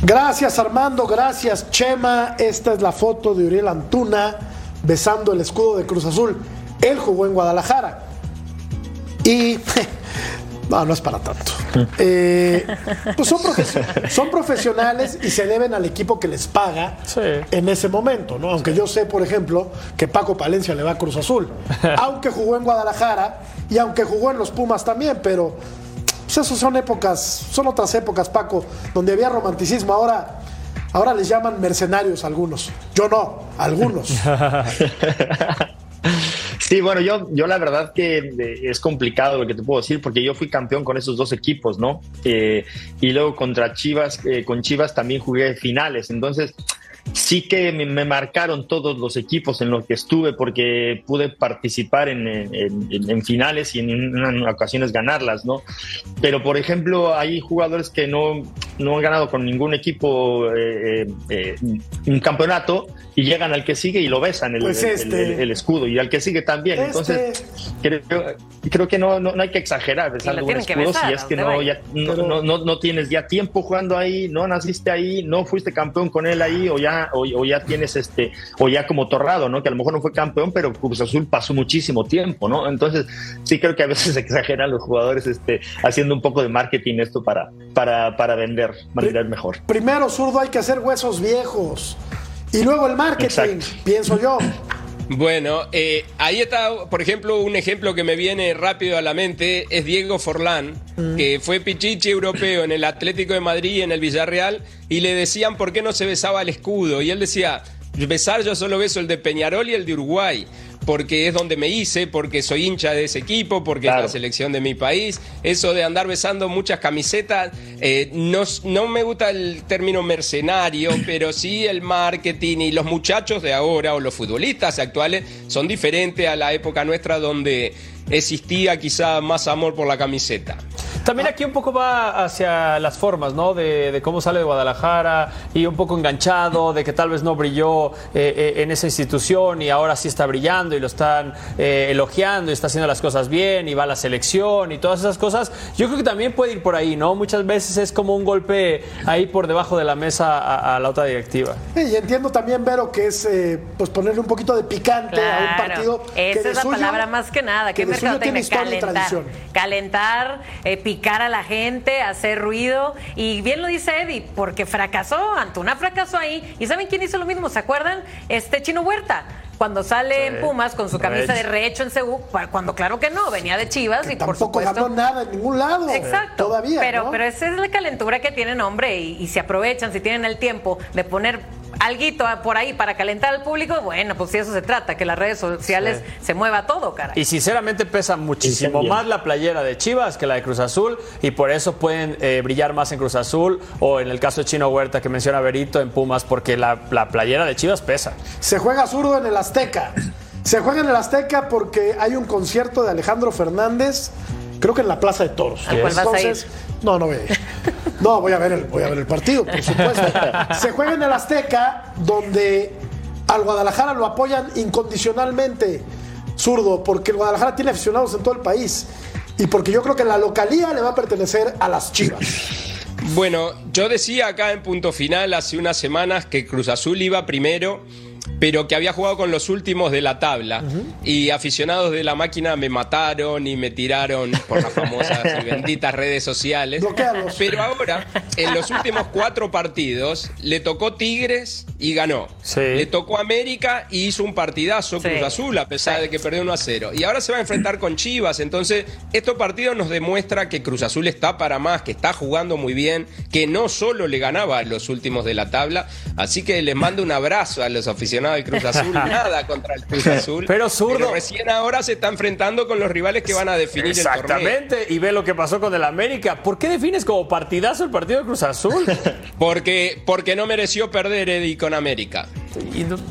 Gracias Armando, gracias Chema. Esta es la foto de Uriel Antuna besando el escudo de Cruz Azul. Él jugó en Guadalajara. Y no, no es para tanto. Eh, pues son, profe son, profesionales y se deben al equipo que les paga sí. en ese momento, ¿no? Aunque yo sé, por ejemplo, que Paco Palencia le va a Cruz Azul. aunque jugó en Guadalajara y aunque jugó en los Pumas también, pero pues eso son épocas, son otras épocas, Paco, donde había romanticismo. Ahora, ahora les llaman mercenarios algunos. Yo no, algunos. Sí, bueno, yo, yo la verdad que es complicado lo que te puedo decir, porque yo fui campeón con esos dos equipos, ¿no? Eh, y luego contra Chivas, eh, con Chivas también jugué finales, entonces sí que me, me, marcaron todos los equipos en los que estuve porque pude participar en, en, en, en finales y en, ocasiones ganarlas, ¿no? Pero, por ejemplo, hay jugadores que no, no han ganado con ningún equipo eh, eh, un campeonato y llegan al que sigue y lo besan el, pues este. el, el escudo y al que sigue también. Este. Entonces, creo, creo que no, no, no, hay que exagerar besando un escudo si es que no, ya, no, no, no, tienes ya tiempo jugando ahí, no naciste ahí, no fuiste campeón con él ahí o ya, o, o, ya tienes este, o ya como Torrado, ¿no? Que a lo mejor no fue campeón, pero Cruz Azul pasó muchísimo tiempo, ¿no? Entonces, sí creo que a veces exageran los jugadores este, haciendo un poco de marketing esto para, para, para vender, vender mejor. Primero, zurdo, hay que hacer huesos viejos. Y luego el marketing, Exacto. pienso yo. Bueno, eh, ahí está, por ejemplo, un ejemplo que me viene rápido a la mente es Diego Forlán, mm. que fue pichichi europeo en el Atlético de Madrid y en el Villarreal, y le decían por qué no se besaba el escudo, y él decía, besar yo solo beso el de Peñarol y el de Uruguay. Porque es donde me hice, porque soy hincha de ese equipo, porque es la selección de mi país. Eso de andar besando muchas camisetas, eh, no, no me gusta el término mercenario, pero sí el marketing y los muchachos de ahora o los futbolistas actuales son diferentes a la época nuestra donde existía quizá más amor por la camiseta. También aquí un poco va hacia las formas, ¿no? De, cómo sale de Guadalajara y un poco enganchado, de que tal vez no brilló eh, eh, en esa institución y ahora sí está brillando y lo están eh, elogiando y está haciendo las cosas bien y va a la selección y todas esas cosas. Yo creo que también puede ir por ahí, ¿no? Muchas veces es como un golpe ahí por debajo de la mesa a, la otra directiva. Sí, y entiendo también, Vero, que es pues ponerle un poquito de picante a un partido. Esa es la palabra más que nada. Que, que calentar. Calentar, picar a la gente, hacer ruido. Y bien lo dice Eddie, porque fracasó, Antuna fracasó ahí. ¿Y saben quién hizo lo mismo? ¿Se acuerdan? Este Chino Huerta cuando sale en Pumas con su camisa de rehecho en Seúl, cuando claro que no, venía de Chivas y por supuesto. ganó nada en ningún lado. Exacto. Todavía. Pero, pero esa es la calentura que tienen, hombre, y, y se aprovechan, si tienen el tiempo de poner alguito por ahí para calentar al público, bueno, pues si eso se trata, que las redes sociales se mueva todo, cara. Y sinceramente pesa muchísimo más la playera de Chivas que la de Cruz Azul y por eso pueden eh, brillar más en Cruz Azul o en el caso de Chino Huerta que menciona Berito en Pumas porque la, playera de Chivas pesa. Se juega zurdo en el Azteca. Se juega en el Azteca porque hay un concierto de Alejandro Fernández, creo que en la Plaza de Toros. Entonces, no, no voy a ir. No, voy a ver el, voy a ver el partido, por supuesto. Se juega en el Azteca, donde al Guadalajara lo apoyan incondicionalmente, zurdo, porque el Guadalajara tiene aficionados en todo el país. Y porque yo creo que la localía le va a pertenecer a las Chivas. Bueno, yo decía acá en punto final hace unas semanas que Cruz Azul iba primero pero que había jugado con los últimos de la tabla. Y aficionados de la máquina me mataron y me tiraron por las famosas y benditas redes sociales. Pero ahora, en los últimos cuatro partidos, le tocó Tigres y ganó. Le tocó América y hizo un partidazo Cruz Azul, a pesar de que perdió 1 a 0. Y ahora se va a enfrentar con Chivas. Entonces, estos partidos nos demuestra que Cruz Azul está para más, que está jugando muy bien, que no solo le ganaba a los últimos de la tabla. Así que les mando un abrazo a los aficionados de Cruz Azul, nada contra el Cruz Azul. Pero zurdo. recién ahora se está enfrentando con los rivales que van a definir el torneo. Exactamente, y ve lo que pasó con el América. ¿Por qué defines como partidazo el partido de Cruz Azul? porque, porque no mereció perder Eddie con América.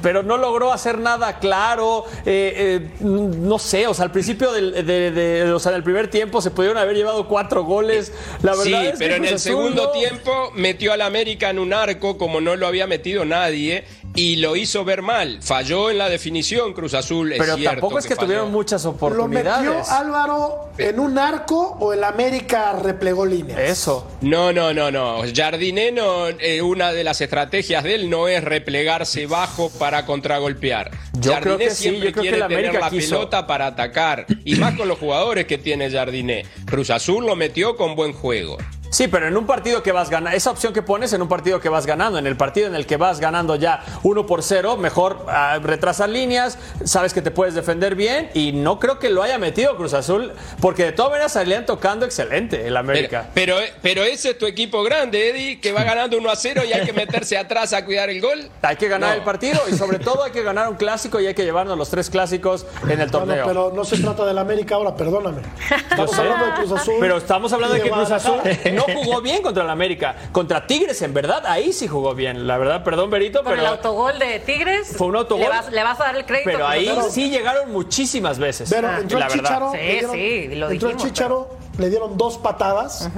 pero no logró hacer nada claro. Eh, eh, no sé, o sea, al principio del, de, o sea, del primer tiempo se pudieron haber llevado cuatro goles. La verdad sí, es pero en el segundo tiempo metió al América en un arco como no lo había metido nadie y lo hizo ver mal. Falló en la definición Cruz Azul. Pero tampoco es que, tuvieron muchas oportunidades. ¿Lo metió Álvaro en un arco o el América replegó líneas? Eso. No, no, no, no. Jardiné no, eh, una de las estrategias de él no es replegarse bajo para contragolpear. Yo creo que siempre sí, yo quiere tener la pelota para atacar. Y más con los jugadores que tiene Jardiné. Cruz Azul lo metió con buen juego. Sí, pero en un partido que vas ganando, esa opción que pones en un partido que vas ganando, en el partido en el que vas ganando ya 1 por 0, mejor uh, retrasar líneas, sabes que te puedes defender bien y no creo que lo haya metido Cruz Azul, porque de todas maneras salían tocando excelente el América. Pero, pero, ese es tu equipo grande, Eddie, que va ganando 1 a 0 y hay que meterse atrás a cuidar el gol. Hay que ganar el partido y sobre todo hay que ganar un clásico y hay que llevarnos los tres clásicos en el torneo. pero no se trata del América ahora, perdóname. Estamos hablando de Cruz Azul. Pero estamos hablando de que Cruz Azul jugó bien contra el América. Contra Tigres, en verdad, ahí sí jugó bien. La verdad, perdón, Berito, pero. el autogol de Tigres. Fue un autogol. Le vas, a dar el crédito. Pero ahí sí llegaron muchísimas veces. Pero ah, entró el Chicharo. Sí, sí, lo entró el Chicharo. Le dieron dos patadas,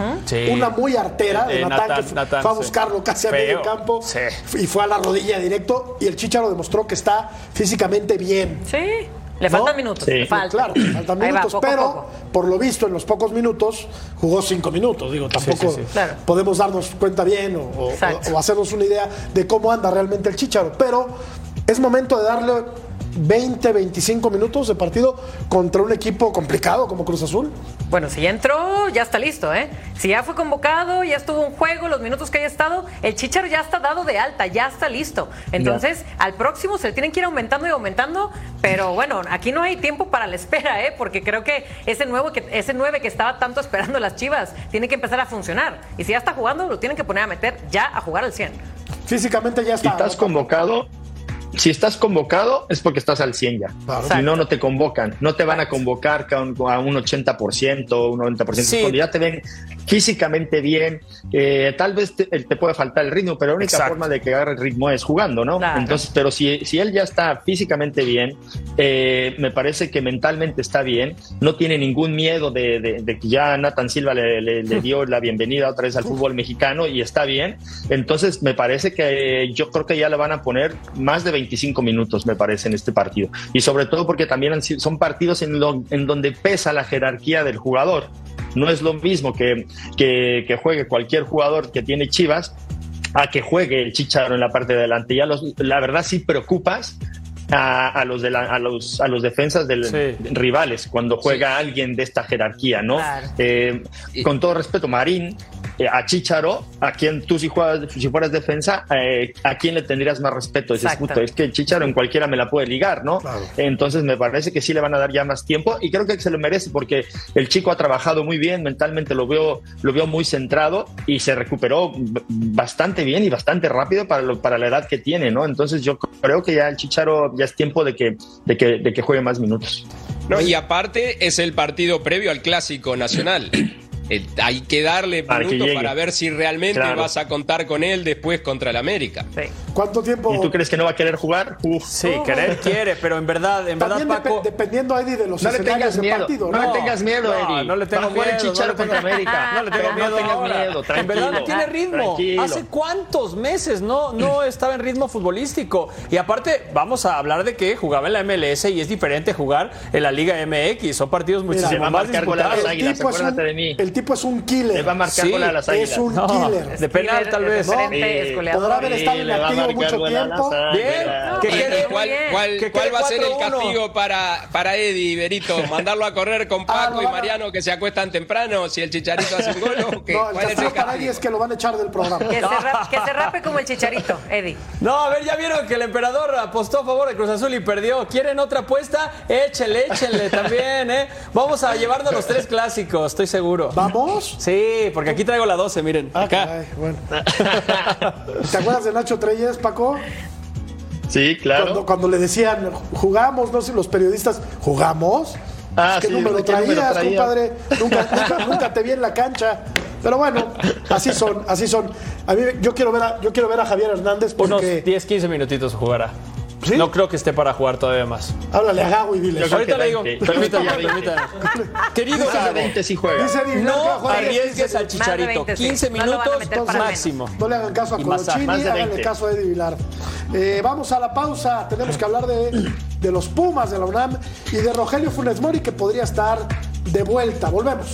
una muy artera de Natán, fue a buscarlo casi a medio campo y fue a la rodilla directo. Y el Chicharo demostró que está físicamente bien. Sí. Le faltan minutos. Claro, le faltan minutos, pero por lo visto en los pocos minutos jugó cinco minutos. Digo, tampoco podemos darnos cuenta bien o, o, hacernos una idea de cómo anda realmente el Chicharo. Pero es momento de darle 20, 25 minutos de partido contra un equipo complicado como Cruz Azul. Bueno, si ya entró, ya está listo, ¿eh? Si ya fue convocado, ya estuvo un juego, los minutos que haya estado, el Chicharo ya está dado de alta, ya está listo. Entonces, al próximo se le tienen que ir aumentando y aumentando, pero bueno, aquí no hay tiempo para la espera, ¿eh? Porque creo que ese nuevo que ese 9 que estaba tanto esperando las Chivas tiene que empezar a funcionar. Y si ya está jugando, lo tienen que poner a meter ya a jugar al 100. Físicamente ya está. ¿Y estás convocado? Si estás convocado es porque estás al 100 ya. Si no, no te convocan. No te van a convocar a un, 80%, un 90%. Cuando ya te ven físicamente bien, eh, tal vez te, puede faltar el ritmo, pero la única forma de que agarre el ritmo es jugando, ¿no? Entonces, pero si, si él ya está físicamente bien, eh, me parece que mentalmente está bien, no tiene ningún miedo de, que ya Nathan Silva le, dio la bienvenida otra vez al fútbol mexicano y está bien. Entonces, me parece que yo creo que ya le van a poner más de 25 minutos, me parece, en este partido. Y sobre todo porque también son partidos en, en donde pesa la jerarquía del jugador. No es lo mismo que, que, juegue cualquier jugador que tiene Chivas a que juegue el Chicharo en la parte de adelante. Ya los, la verdad sí preocupas a, los de a los a los defensas del rivales cuando juega alguien de esta jerarquía, ¿no? Eh, con todo respeto, Marín a Chicharo, a quien tú si, juegas, si fueras defensa, eh, a quién le tendrías más respeto. es que Chicharo en cualquiera me la puede ligar, ¿no? Entonces me parece que sí le van a dar ya más tiempo y creo que se lo merece porque el chico ha trabajado muy bien, mentalmente lo veo, lo veo muy centrado y se recuperó bastante bien y bastante rápido para, para la edad que tiene, ¿no? Entonces yo creo que ya el Chicharo ya es tiempo de que, de que, de que juegue más minutos. No, y aparte es el partido previo al clásico nacional. Eh, hay que darle para minutos para ver si realmente vas a contar con él después contra el América. ¿Cuánto tiempo? ¿Y tú crees que no va a querer jugar? Sí, querer quiere, pero en verdad, en verdad, Paco. dependiendo, Eddie, de los no le tengas miedo. Partido, ¿no? le tengas miedo, Eddie. No, le tengo miedo. Chicharo contra América. No le tengo miedo. No tengas miedo. Tranquilo. En verdad, no tiene ritmo. ¿Hace cuántos meses no, no estaba en ritmo futbolístico? Y aparte, vamos a hablar de que jugaba en la MLS y es diferente jugar en la Liga MX. Son partidos muchísimo más disputados. El tipo es un killer le va a marcar con a las águilas. Es un killer. De penal, tal vez. Podrá haber estado inactivo mucho tiempo. Bien. ¿Cuál, cuál, va a ser el castigo para, para Eddie, Berito? ¿Mandarlo a correr con ah, Paco y Mariano que se acuestan temprano si el Chicharito hace un gol? No, ¿Cuál el es el para Eddie es que lo van a echar del programa. Que, se, rape como el Chicharito, Eddie. No, a ver, ya vieron que el emperador apostó a favor de Cruz Azul y perdió. ¿Quieren otra apuesta? Échenle, échenle también, ¿eh? Vamos a llevarnos los tres clásicos, estoy seguro. ¿Vamos? Sí, porque aquí traigo la 12, miren. Ah, acá. bueno. ¿Te acuerdas de Nacho Treyes, Paco? Sí, claro. Cuando, le decían, jugamos, no sé, los periodistas, ¿jugamos? Ah, ¿Qué número traías, compadre? Nunca, nunca, te vi en la cancha. Pero bueno, así son, así son. A mí, yo quiero ver a, yo quiero ver a Javier Hernández porque... Unos 10, 15 minutitos jugará. No creo que esté para jugar todavía más. Háblale a Gago y dile. Ahorita le digo. Permítame, permítame. Querido Gago. 20 si juega. no arriesgues al Chicharito. 15 minutos máximo. No le hagan caso a Colochini, háganle caso a Eddie Vilar. Eh, vamos a la pausa. Tenemos que hablar de, de los Pumas de la UNAM y de Rogelio Funes Mori que podría estar de vuelta. Volvemos.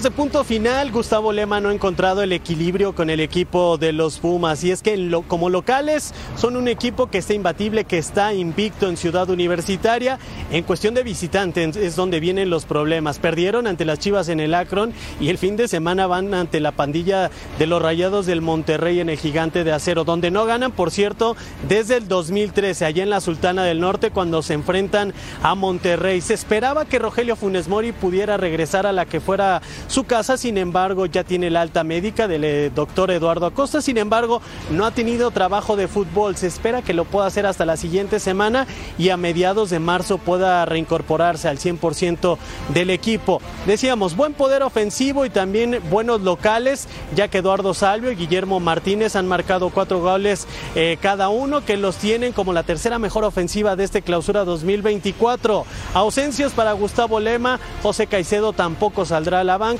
De punto final, Gustavo Lema no ha encontrado el equilibrio con el equipo de los Pumas y es que como locales son un equipo que está imbatible, que está invicto en Ciudad Universitaria. En cuestión de visitantes es donde vienen los problemas. Perdieron ante las Chivas en el Akron y el fin de semana van ante la pandilla de los Rayados del Monterrey en el Gigante de Acero, donde no ganan, por cierto, desde el 2013, allá en la Sultana del Norte, cuando se enfrentan a Monterrey. Se esperaba que Rogelio Funes Mori pudiera regresar a la que fuera su casa, sin embargo, ya tiene la alta médica del eh, doctor Eduardo Acosta, sin embargo, no ha tenido trabajo de fútbol. Se espera que lo pueda hacer hasta la siguiente semana y a mediados de marzo pueda reincorporarse al 100% del equipo. Decíamos, buen poder ofensivo y también buenos locales, ya que Eduardo Salvio y Guillermo Martínez han marcado cuatro goles eh, cada uno, que los tienen como la tercera mejor ofensiva de este clausura 2024. Ausencias para Gustavo Lema, José Caicedo tampoco saldrá a la banca.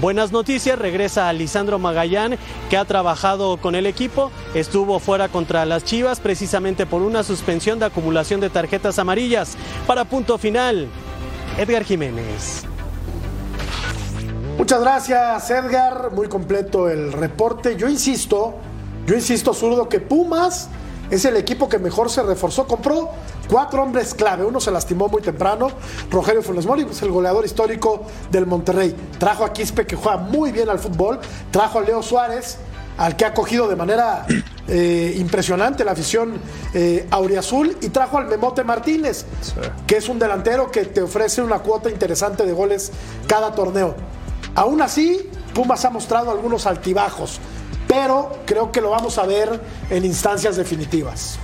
Buenas noticias, regresa Lisandro Magallán, que ha trabajado con el equipo, estuvo fuera contra las Chivas precisamente por una suspensión de acumulación de tarjetas amarillas. Para punto final, Edgar Jiménez. Muchas gracias, Edgar. Muy completo el reporte. Yo insisto, yo insisto, zurdo, que Pumas es el equipo que mejor se reforzó. Compró cuatro hombres clave. Uno se lastimó muy temprano, Rogelio Funes Mori, es el goleador histórico del Monterrey. Trajo a Quispe, que juega muy bien al fútbol. Trajo a Leo Suárez, al que ha cogido de manera eh, impresionante la afición eh, auriazul. Y trajo al Memote Martínez, que es un delantero que te ofrece una cuota interesante de goles cada torneo. Aún así, Pumas ha mostrado algunos altibajos, pero creo que lo vamos a ver en instancias definitivas.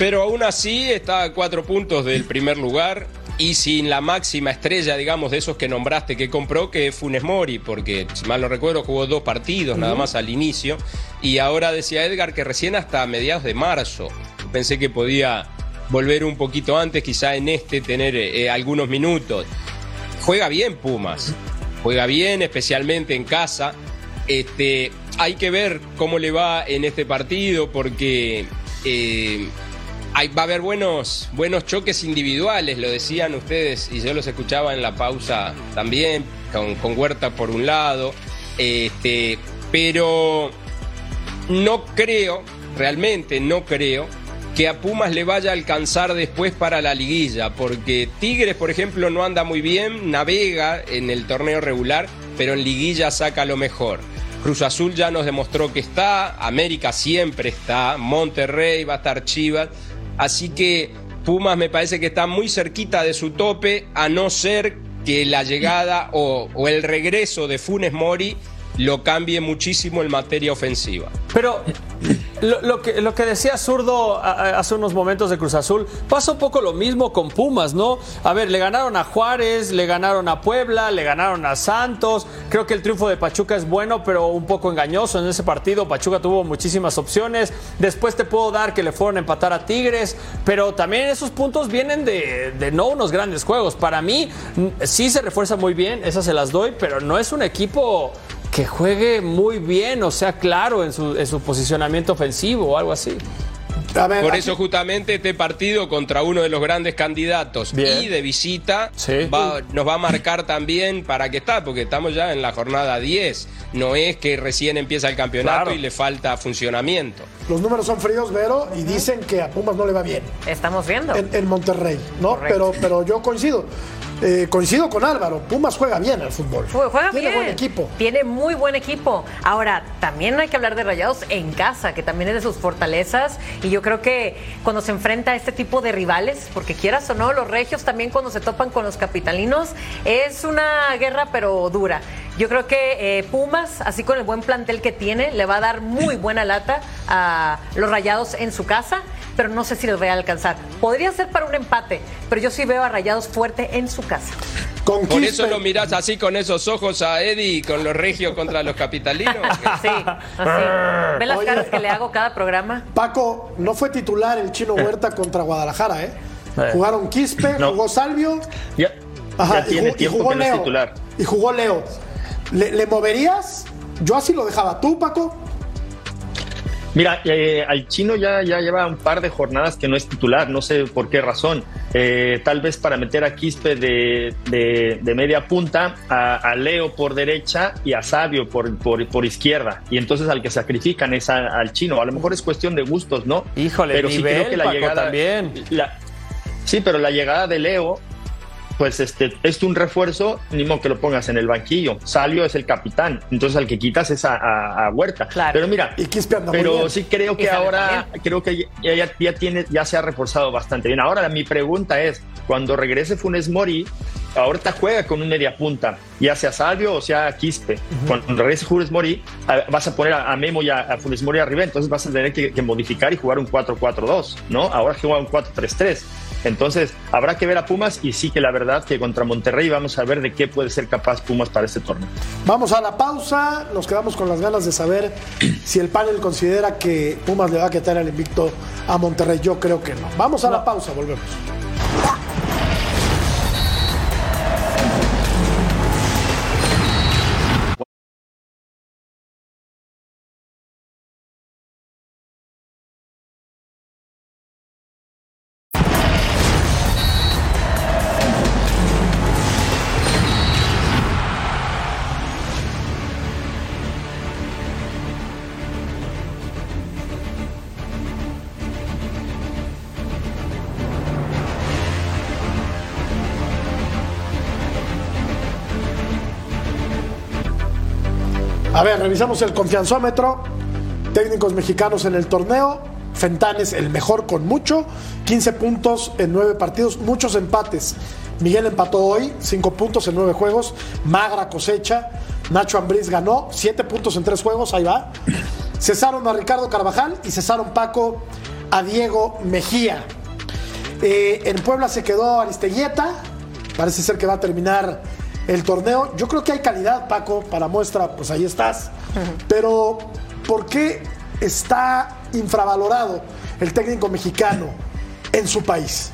Pero aún así está a cuatro puntos del primer lugar y sin la máxima estrella, digamos, de esos que nombraste que compró, que es Funes Mori, porque si mal no recuerdo jugó dos partidos nada más al inicio. Y ahora decía Edgar que recién hasta mediados de marzo. Pensé que podía volver un poquito antes, quizá en este tener eh, algunos minutos. Juega bien Pumas, juega bien, especialmente en casa. Este, hay que ver cómo le va en este partido, porque eh, hay, va a haber buenos, buenos choques individuales, lo decían ustedes, y yo los escuchaba en la pausa también, con, con Huerta por un lado. Este, pero no creo, realmente no creo, que a Pumas le vaya a alcanzar después para la liguilla, porque Tigres, por ejemplo, no anda muy bien, navega en el torneo regular, pero en liguilla saca lo mejor. Cruz Azul ya nos demostró que está, América siempre está, Monterrey va a estar Chivas, así que Pumas me parece que está muy cerquita de su tope, a no ser que la llegada o, el regreso de Funes Mori lo cambie muchísimo en materia ofensiva. Pero lo, que, lo que decía Zurdo hace unos momentos de Cruz Azul, pasa un poco lo mismo con Pumas, ¿no? A ver, le ganaron a Juárez, le ganaron a Puebla, le ganaron a Santos. Creo que el triunfo de Pachuca es bueno, pero un poco engañoso en ese partido. Pachuca tuvo muchísimas opciones. Después te puedo dar que le fueron a empatar a Tigres, pero también esos puntos vienen de, de no unos grandes juegos. Para mí, mm, sí se refuerza muy bien, esas se las doy, pero no es un equipo que juegue muy bien, o sea, claro en su, en su posicionamiento ofensivo o algo así. Ver, Por aquí- eso justamente este partido contra uno de los grandes candidatos Bien. y de visita Sí. va- nos va a marcar también para qué está, porque estamos ya en la jornada 10. No es que recién empieza el campeonato Claro. y le falta funcionamiento. los números son fríos, Vero, y dicen que a Pumas no le va bien Estamos viendo. en, en Monterrey, ¿no? Correcto. Pero, pero yo coincido. Eh, coincido con Álvaro. Pumas juega bien al fútbol. Jue- Juega Tiene bien. buen equipo. Tiene muy buen equipo. Ahora, también hay que hablar de Rayados en casa, que también es de sus fortalezas. Y yo creo que cuando se enfrenta a este tipo de rivales, porque quieras o no, los regios también cuando se topan con los capitalinos, es una guerra pero dura. Yo creo que eh, Pumas, así con el buen plantel que tiene, le va a dar muy buena lata a los Rayados en su casa, pero no sé si les vaya a alcanzar. Podría ser para un empate, pero yo sí veo a Rayados fuerte en su casa. Con Por eso lo mirás así con esos ojos a Eddie, con los regios contra los capitalinos. Sí, así. ¿Ven las Oye. caras que le hago cada programa? Paco, no fue titular el chino Huerta contra Guadalajara, ¿eh? Eh. Jugaron Quispe, No. jugó Salvio Ya, ajá, tiene y, y tiempo jugó que no es titular. Y jugó Leo. ¿Le, le moverías? Yo así lo dejaba. ¿Tú, Paco? Mira, eh, al chino ya, ya lleva un par de jornadas que no es titular, no sé por qué razón. Eh, tal vez para meter a Quispe de, de- de media punta, a, a Leo por derecha y a Sabio por, por, por izquierda. Y entonces al que sacrifican es a- al chino. A lo mejor es cuestión de gustos, ¿no? Híjole, pero sí nivel, creo que la Paco, llegada. también. la- sí, pero la llegada de Leo pues este, es un refuerzo, ni modo que lo pongas en el banquillo. Salio es el capitán, entonces al que quitas es a, a- a Huerta. Claro. Pero mira, Y pero sí creo que ahora, también. creo que ya, ya, ya tiene, ya se ha reforzado bastante bien. Ahora mi pregunta es, cuando regrese Funes Mori, ahorita juega con un media punta, ya sea Salvio o sea Quispe. Cuando regrese Funes Mori, vas a poner a, a Memo y a, a Funes Mori arriba, entonces vas a tener que, que modificar y jugar un 4-4-2, ¿no? Ahora juega un 4-3-3. Entonces, habrá que ver a Pumas y sí que la verdad que contra Monterrey vamos a ver de qué puede ser capaz Pumas para este torneo. Vamos a la pausa. Nos quedamos con las ganas de saber si el panel considera que Pumas le va a quitar el invicto a Monterrey. Yo creo que no. Vamos a la pausa, volvemos. A ver, revisamos el confianzómetro. Técnicos mexicanos en el torneo. Fentanes, el mejor con mucho. 15 puntos en 9 partidos, muchos empates. Miguel empató hoy, 5 puntos en 9 juegos. Magra cosecha. Nacho Ambriz ganó, 7 puntos en 3 juegos, ahí va. Cesaron a Ricardo Carvajal y cesaron Paco a Diego Mejía. Eh, en Puebla se quedó Aristeguieta. Parece ser que va a terminar el torneo. Yo creo que hay calidad, Paco, para muestra, pues ahí estás. Pero, ¿por qué está infravalorado el técnico mexicano en su país?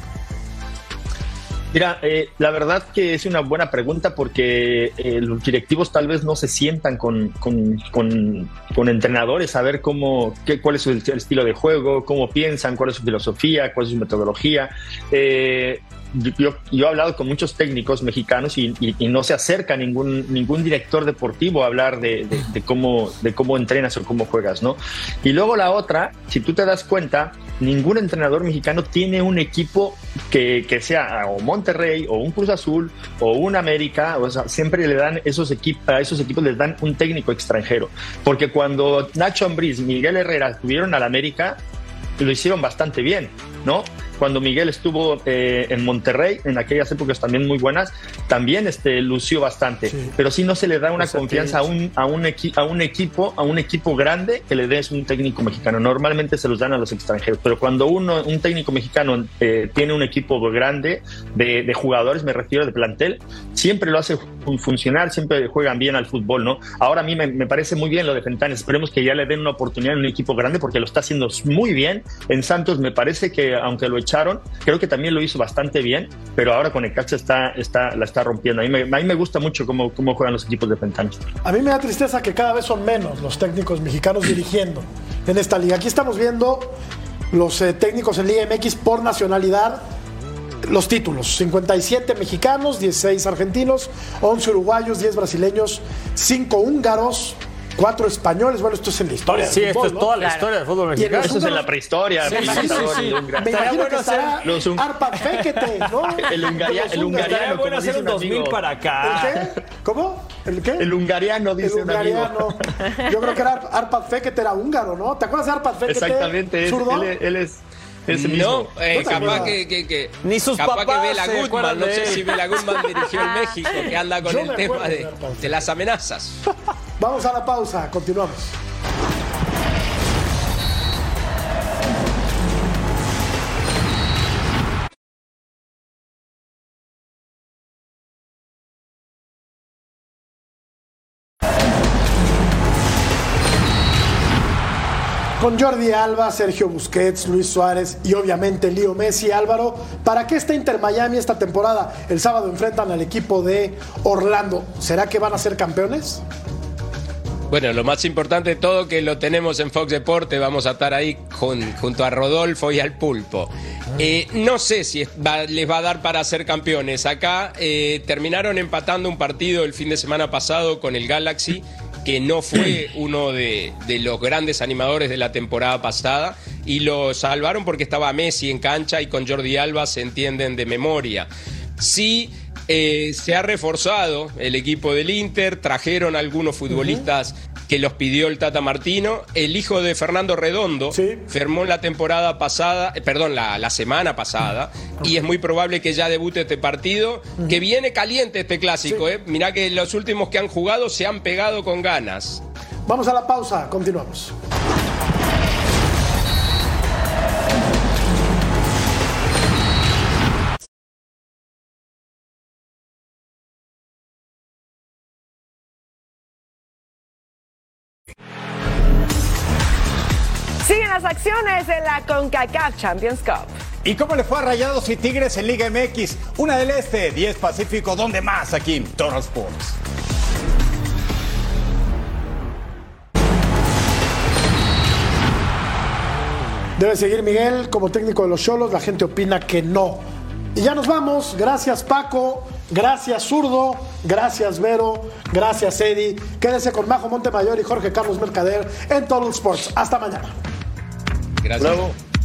Mira, eh, la verdad que es una buena pregunta porque eh, los directivos tal vez no se sientan con, con, con, con entrenadores a ver cómo, qué, cuál es su estilo de juego, cómo piensan, cuál es su filosofía, cuál es su metodología. Eh, yo, yo, he hablado con muchos técnicos mexicanos y, y, y, no se acerca ningún, ningún director deportivo a hablar de, de, de, cómo, de cómo entrenas o cómo juegas, ¿no? Y luego la otra, si tú te das cuenta, ningún entrenador mexicano tiene un equipo que, que sea o Monterrey o un Cruz Azul o un América, o sea, siempre le dan esos equipos, a esos equipos les dan un técnico extranjero, porque cuando Nacho Ambriz, Miguel Herrera estuvieron al América, lo hicieron bastante bien, ¿no? Cuando Miguel estuvo eh, en Monterrey, en aquellas épocas también muy buenas, también este, lució bastante. Sí. Pero sí no se le da una confianza a un, a, un a un equipo, a un equipo grande que le des un técnico mexicano. Normalmente se los dan a los extranjeros. Pero cuando uno, un técnico mexicano eh, tiene un equipo grande de, de, jugadores, me refiero de plantel, siempre lo hace funcionar, siempre juegan bien al fútbol, ¿no? Ahora a mí me, me parece muy bien lo de Fentanes. Esperemos que ya le den una oportunidad en un equipo grande porque lo está haciendo muy bien. En Santos me parece que, aunque lo creo que también lo hizo bastante bien, pero ahora con Cacha está, está, la está rompiendo. A mí me, a mí me gusta mucho cómo, cómo juegan los equipos de Fentanes. A mí me da tristeza que cada vez son menos los técnicos mexicanos dirigiendo en esta liga. Aquí estamos viendo los eh, técnicos en Liga MX por nacionalidad. Los títulos, 57 mexicanos, 16 argentinos, 11 uruguayos, 10 brasileños, 5 húngaros, cuatro españoles. Bueno, esto es en la historia. Sí, del esto fútbol, es ¿no? toda la historia del fútbol mexicano. Eso es en la prehistoria. Sí, sí, sí, Me imagino bueno que estará Los un- Arpad Fekete, ¿no? El hungaria- el hungariano, bueno como hacer dice un un 2000 amigo. para acá. ¿El qué? ¿Cómo? ¿El qué? El hungariano, El dice un amigo. hungariano. Yo creo que era Arpad Fekete, era húngaro, ¿no? ¿Te acuerdas de Arpad Fekete? Exactamente, es- él, él es ese No, eh, No capaz que, que, que- Ni sus capaz papás que Bela Goodman, no sé si Bela Goodman dirigió el México, que anda con Yo el tema de de las amenazas. Vamos a la pausa, continuamos. Con Jordi Alba, Sergio Busquets, Luis Suárez y obviamente Leo Messi, Álvaro, ¿para qué está Inter Miami esta temporada? El sábado enfrentan al equipo de Orlando. ¿Será que van a ser campeones? Bueno, lo más importante de todo que lo tenemos en Fox Deporte, vamos a estar ahí jun- junto a Rodolfo y al Pulpo. Eh, no sé si va- les va a dar para ser campeones. Acá eh, terminaron empatando un partido el fin de semana pasado con el Galaxy, que no fue uno de, de los grandes animadores de la temporada pasada, y lo salvaron porque estaba Messi en cancha y con Jordi Alba se entienden de memoria. Sí, eh, se ha reforzado el equipo del Inter, trajeron algunos futbolistas que los pidió el Tata Martino. El hijo de Fernando Redondo Sí. firmó la temporada pasada, eh, perdón, la, la semana pasada, y es muy probable que ya debute este partido, que viene caliente este clásico. Eh. Mirá que los últimos que han jugado se han pegado con ganas. Vamos a la pausa, continuamos. Acciones de la CONCACAF Champions Cup. ¿Y cómo le fue a Rayados y Tigres en Liga MX? Una del Este, 10 Pacífico, ¿dónde más? Aquí en Total Sports. Debe seguir Miguel como técnico de los Cholos, la gente opina que no. Y ya nos vamos, gracias Paco, gracias Zurdo, gracias Vero, gracias Eddie. Quédense con Majo Montemayor y Jorge Carlos Mercader en Total Sports. Hasta mañana. Gracias. Bravo.